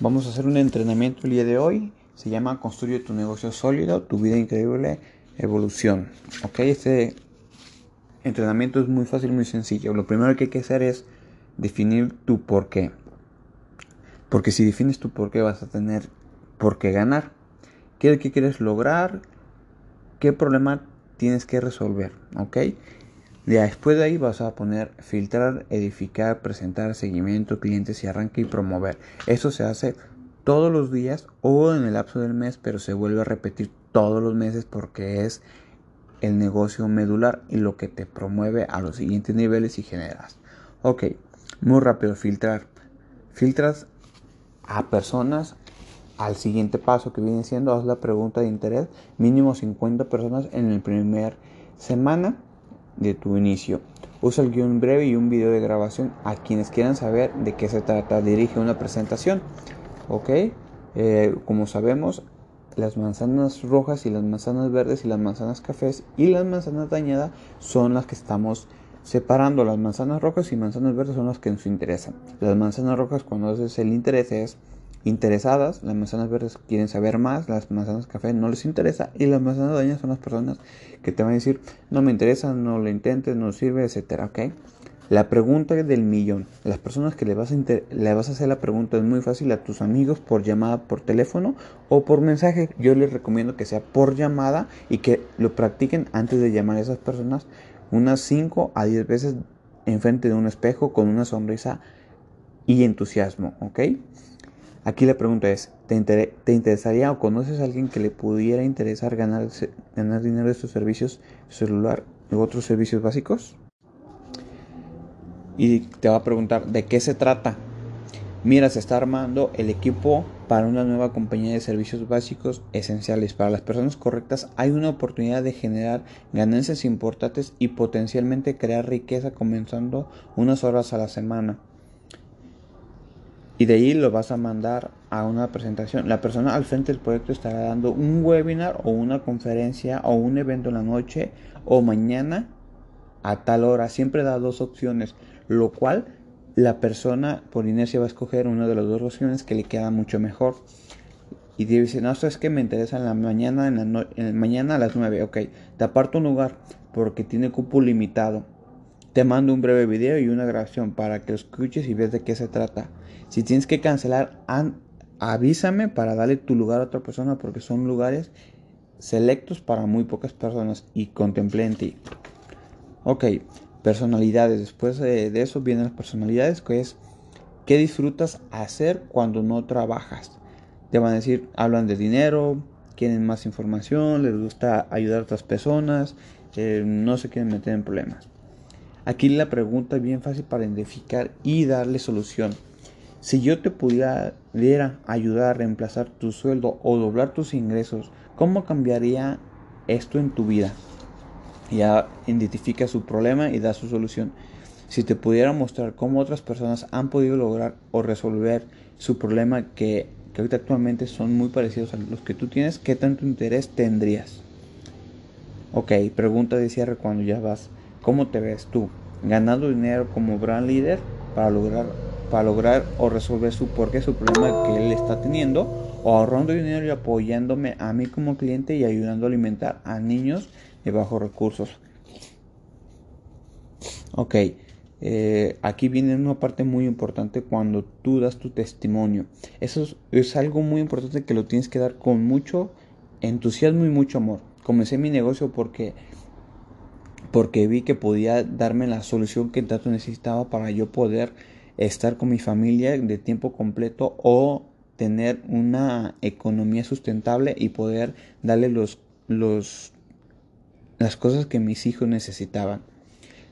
Vamos a hacer un entrenamiento el día de hoy. Se llama Construye tu negocio sólido, tu vida increíble, evolución. Ok, este entrenamiento es muy fácil, muy sencillo. Lo primero que hay que hacer es definir tu por qué. Porque si defines tu por qué vas a tener por qué ganar. ¿Qué que quieres lograr? ¿Qué problema tienes que resolver? ¿Ok? Después de ahí vas a poner filtrar, edificar, presentar, seguimiento, clientes y arranque y promover. Eso se hace todos los días o en el lapso del mes, pero se vuelve a repetir todos los meses porque es el negocio medular y lo que te promueve a los siguientes niveles y generas. Ok, muy rápido, filtrar. Filtras a personas al siguiente paso que viene siendo, haz la pregunta de interés, mínimo 50 personas en el primer semana de tu inicio. Usa el guion breve y un video de grabación a quienes quieran saber de qué se trata. Dirige una presentación. Ok, eh, como sabemos, las manzanas rojas y las manzanas verdes y las manzanas cafés y las manzanas dañadas son las que estamos separando. Las manzanas rojas y manzanas verdes son las que nos interesan. Las manzanas rojas, cuando haces el interés, es interesadas, las manzanas verdes quieren saber más, las manzanas café no les interesa y las manzanas dañadas son las personas que te van a decir no me interesa, no lo intentes, no sirve, etcétera, ¿ok? La pregunta del millón. Las personas que le vas, a le vas a hacer la pregunta es muy fácil a tus amigos por llamada por teléfono o por mensaje. Yo les recomiendo que sea por llamada y que lo practiquen antes de llamar a esas personas unas 5 a 10 veces enfrente de un espejo con una sonrisa y entusiasmo, ¿ok? Aquí la pregunta es, ¿te, interesaría o conoces a alguien que le pudiera interesar ganar, ganar dinero de estos servicios celular u otros servicios básicos? Y te va a preguntar, ¿de qué se trata? Mira, se está armando el equipo para una nueva compañía de servicios básicos esenciales. Para las personas correctas hay una oportunidad de generar ganancias importantes y potencialmente crear riqueza comenzando unas horas a la semana y de ahí lo vas a mandar a una presentación. La persona al frente del proyecto estará dando un webinar o una conferencia o un evento en la noche o mañana a tal hora. Siempre da dos opciones, lo cual la persona por inercia va a escoger una de las dos opciones que le queda mucho mejor. Y dice, no, es que me interesa en la mañana, en la mañana a las 9. Ok, te aparto un lugar porque tiene cupo limitado. Te mando un breve video y una grabación para que lo escuches y veas de qué se trata. Si tienes que cancelar, avísame para darle tu lugar a otra persona porque son lugares selectos para muy pocas personas y contemplé en ti. Ok, personalidades. Después de, eso vienen las personalidades, que es qué disfrutas hacer cuando no trabajas. Te van a decir, hablan de dinero, quieren más información, les gusta ayudar a otras personas, eh, no se quieren meter en problemas. Aquí la pregunta es bien fácil para identificar y darle solución. Si yo te pudiera ayudar a reemplazar tu sueldo o doblar tus ingresos, ¿cómo cambiaría esto en tu vida? Ya identifica su problema y da su solución. Si te pudiera mostrar cómo otras personas han podido lograr o resolver su problema que, que ahorita actualmente son muy parecidos a los que tú tienes, ¿qué tanto interés tendrías? Ok, pregunta de cierre cuando ya vas. ¿Cómo te ves tú? ¿Ganando dinero como gran líder para lograr para lograr o resolver su qué su problema que él está teniendo, o ahorrando dinero y apoyándome a mí como cliente y ayudando a alimentar a niños de bajos recursos. Ok, eh, aquí viene una parte muy importante cuando tú das tu testimonio. Eso es, algo muy importante que lo tienes que dar con mucho entusiasmo y mucho amor. Comencé mi negocio porque porque vi que podía darme la solución que tanto necesitaba para yo poder estar con mi familia de tiempo completo o tener una economía sustentable y poder darle los, los, las cosas que mis hijos necesitaban.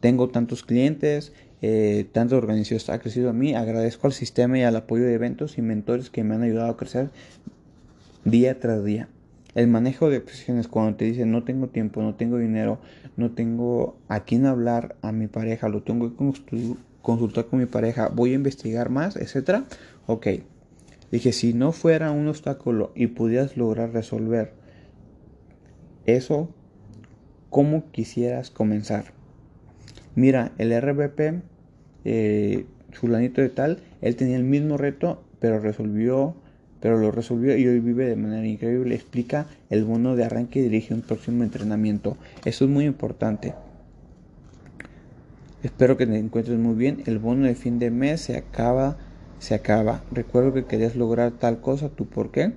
Tengo tantos clientes, eh, tantas organizaciones ha crecido a mí. Agradezco al sistema y al apoyo de eventos y mentores que me han ayudado a crecer día tras día. El manejo de presiones cuando te dicen no tengo tiempo, no tengo dinero, no tengo a quién hablar a mi pareja, lo tengo que consultar con mi pareja, voy a investigar más, etcétera. Ok. Dije, si no fuera un obstáculo y pudieras lograr resolver eso, ¿cómo quisieras comenzar? Mira, el RBP, eh, de tal, él tenía el mismo reto pero resolvió, pero lo resolvió y hoy vive de manera increíble. Explica el bono de arranque y dirige un próximo entrenamiento. Eso es muy importante. Espero que te encuentres muy bien. El bono de fin de mes se acaba, se acaba. Recuerdo que querías lograr tal cosa, ¿tú por qué?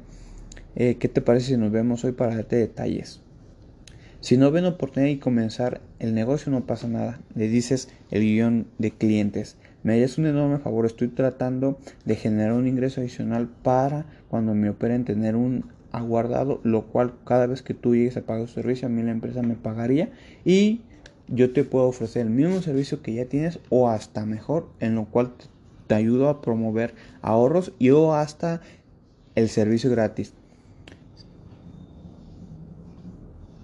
Eh, ¿Qué te parece si nos vemos hoy para darte detalles? Si no ven oportunidad y comenzar el negocio no pasa nada. Le dices el guion de clientes. Me harías un enorme favor. Estoy tratando de generar un ingreso adicional para cuando me operen tener un aguardado, lo cual cada vez que tú llegues a pagar tu servicio, a mí la empresa me pagaría y yo te puedo ofrecer el mismo servicio que ya tienes o hasta mejor, en lo cual te ayudo a promover ahorros y o hasta el servicio gratis.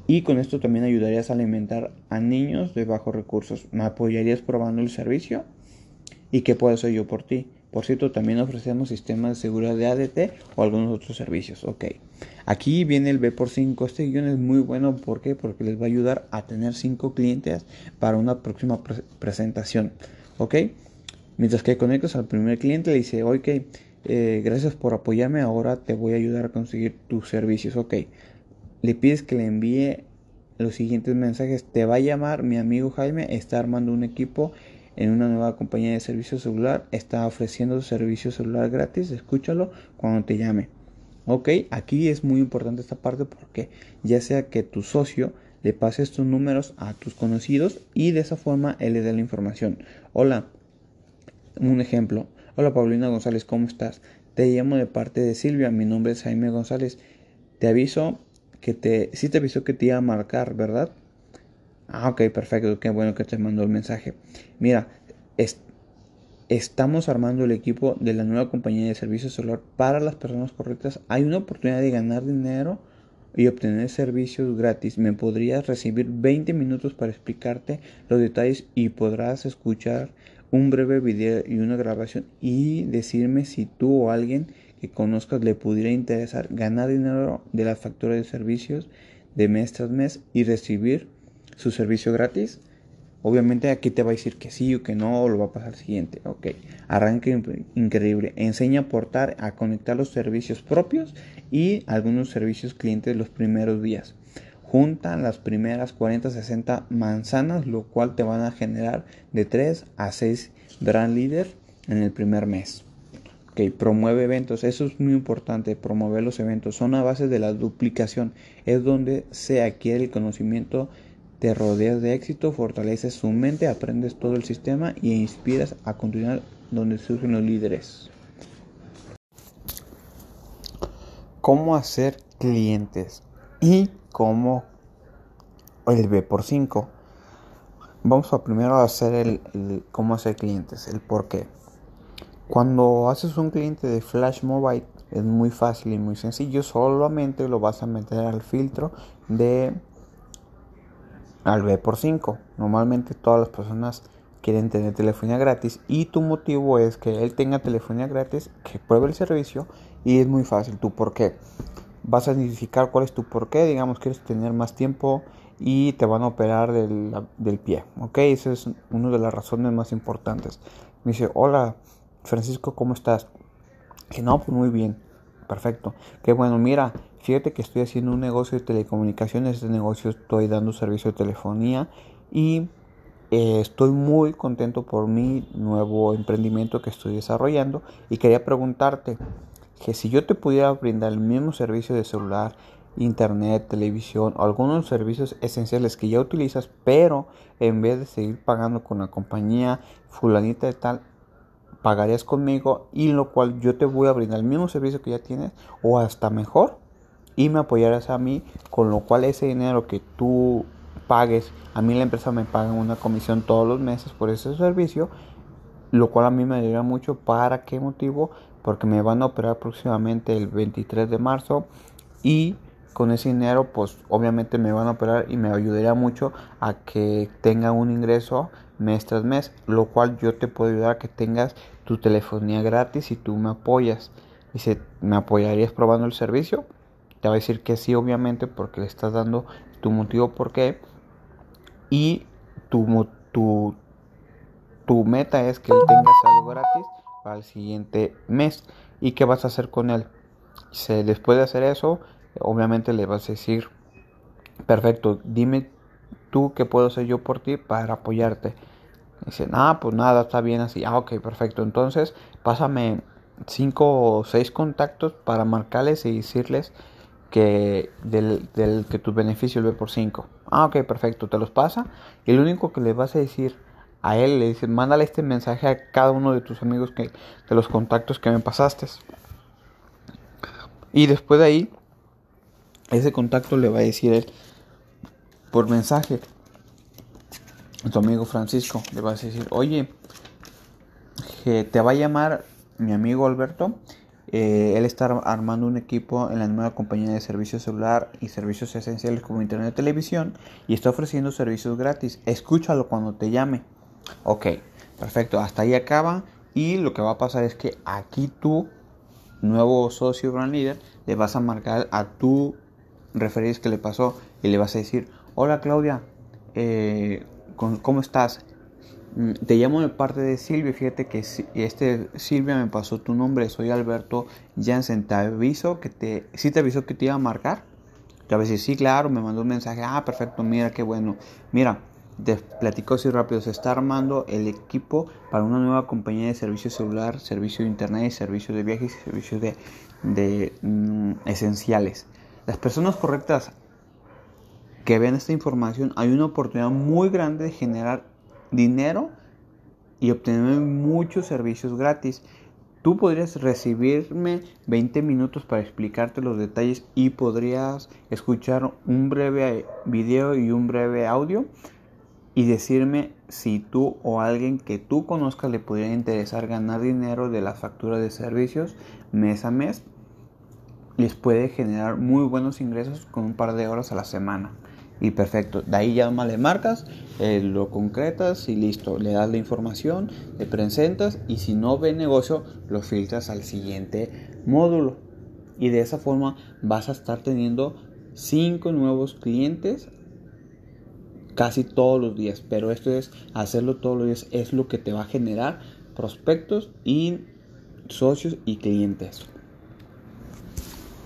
Y con esto también ayudarías a alimentar a niños de bajos recursos. ¿Me apoyarías probando el servicio? ¿Y qué puedo hacer yo por ti? Por cierto, también ofrecemos sistemas de seguridad de ADT o algunos otros servicios. Ok. Aquí viene el B por 5. Este guion es muy bueno. ¿Por qué? Porque les va a ayudar a tener 5 clientes para una próxima presentación. Ok. Mientras que conectas al primer cliente, le dice, ok, eh, gracias por apoyarme. Ahora te voy a ayudar a conseguir tus servicios. Ok le pides que le envíe los siguientes mensajes. Te va a llamar mi amigo Jaime, está armando un equipo en una nueva compañía de servicio celular, está ofreciendo servicio celular gratis, escúchalo cuando te llame. Ok, aquí es muy importante esta parte porque ya sea que tu socio le pase estos números a tus conocidos y de esa forma él le dé la información. Hola, un ejemplo. Hola Paulina González, ¿cómo estás? Te llamo de parte de Silvia, mi nombre es Jaime González. Te aviso que te, sí te avisó que te iba a marcar, ¿verdad? Ah, ok, perfecto, qué bueno que te mandó el mensaje. Mira, estamos armando el equipo de la nueva compañía de servicios solar para las personas correctas. Hay una oportunidad de ganar dinero y obtener servicios gratis. Me podrías recibir 20 minutos para explicarte los detalles y podrás escuchar un breve video y una grabación y decirme si tú o alguien que conozcas le pudiera interesar ganar dinero de las facturas de servicios de mes tras mes y recibir su servicio gratis. Obviamente aquí te va a decir que sí o que no, o lo va a pasar al siguiente. Ok, arranque increíble. Enseña a aportar, a conectar los servicios propios y algunos servicios clientes los primeros días. Junta las primeras 40, 60 manzanas, lo cual te van a generar de 3 a 6 brand leaders en el primer mes. Ok, promueve eventos, eso es muy importante, promover los eventos, son a base de la duplicación, es donde se adquiere el conocimiento, te rodeas de éxito, fortaleces su mente, aprendes todo el sistema y inspiras a continuar donde surgen los líderes. ¿Cómo hacer clientes? Y cómo el B por 5. Vamos a primero hacer el cómo hacer clientes, el por qué. Cuando haces un cliente de Flash Mobile es muy fácil y muy sencillo. Solamente lo vas a meter al filtro de al B por 5. Normalmente todas las personas quieren tener telefonía gratis y tu motivo es que él tenga telefonía gratis, que pruebe el servicio y es muy fácil. ¿Tú por qué? Vas a identificar cuál es tu por qué. Digamos, quieres tener más tiempo y te van a operar del, del pie. ¿Ok? Esa es una de las razones más importantes. Me dice, hola Francisco, ¿cómo estás? Que no, pues muy bien, perfecto. Qué bueno, mira, fíjate que estoy haciendo un negocio de telecomunicaciones, este negocio estoy dando servicio de telefonía y eh, estoy muy contento por mi nuevo emprendimiento que estoy desarrollando. Y quería preguntarte que si yo te pudiera brindar el mismo servicio de celular, internet, televisión o algunos servicios esenciales que ya utilizas, pero en vez de seguir pagando con la compañía fulanita de tal, pagarías conmigo y lo cual yo te voy a brindar el mismo servicio que ya tienes o hasta mejor y me apoyarás a mí con lo cual ese dinero que tú pagues a mí la empresa me paga una comisión todos los meses por ese servicio lo cual a mí me ayudaría mucho. Para qué motivo porque me van a operar próximamente el 23 de marzo y con ese dinero pues obviamente me van a operar y me ayudaría mucho a que tenga un ingreso mes tras mes, lo cual yo te puedo ayudar a que tengas tu telefonía gratis y tú me apoyas. Y si me apoyarías probando el servicio, te va a decir que sí, obviamente, porque le estás dando tu motivo por qué. Y tu, tu, tu meta es que él tenga algo gratis para el siguiente mes. ¿Y qué vas a hacer con él? después de hacer eso, obviamente le vas a decir, perfecto, dime tú qué puedo hacer yo por ti para apoyarte. Dice, ah, pues nada, está bien así. Ah, ok, perfecto. Entonces, pásame cinco o seis contactos para marcarles y decirles que del, que tu beneficio es por 5. Ah, ok, perfecto, te los pasa. Y lo único que le vas a decir a él, le dices, mándale este mensaje a cada uno de tus amigos que, de los contactos que me pasaste. Y después de ahí, ese contacto le va a decir él por mensaje tu amigo Francisco. Le vas a decir, oye, que te va a llamar mi amigo Alberto. Eh, él está armando un equipo en la nueva compañía de servicios celular y servicios esenciales como internet y televisión y está ofreciendo servicios gratis. Escúchalo cuando te llame. Ok, perfecto. Hasta ahí acaba. Y lo que va a pasar es que aquí tú, nuevo socio brand leader, le vas a marcar a tu referir que le pasó y le vas a decir, hola Claudia, eh, ¿cómo estás? Mm, te llamo de parte de Silvia, fíjate que este Silvia me pasó tu nombre, soy Alberto Jansen, te aviso que te, sí te avisó que te iba a marcar, te decir, sí, claro, me mandó un mensaje, ah, perfecto, mira, qué bueno, mira, te platico así rápido, se está armando el equipo para una nueva compañía de servicio celular, servicio de internet, servicio de viajes y servicios de, de mm, esenciales. Las personas correctas que vean esta información, hay una oportunidad muy grande de generar dinero y obtener muchos servicios gratis. Tú podrías recibirme 20 minutos para explicarte los detalles y podrías escuchar un breve video y un breve audio y decirme si tú o alguien que tú conozcas le podría interesar ganar dinero de la factura de servicios mes a mes. Les puede generar muy buenos ingresos con un par de horas a la semana y perfecto. De ahí ya más le marcas, eh, lo concretas y listo. Le das la información, le presentas y si no ve negocio, lo filtras al siguiente módulo. Y de esa forma vas a estar teniendo 5 nuevos clientes casi todos los días. Pero esto es hacerlo todos los días, es lo que te va a generar prospectos y socios y clientes.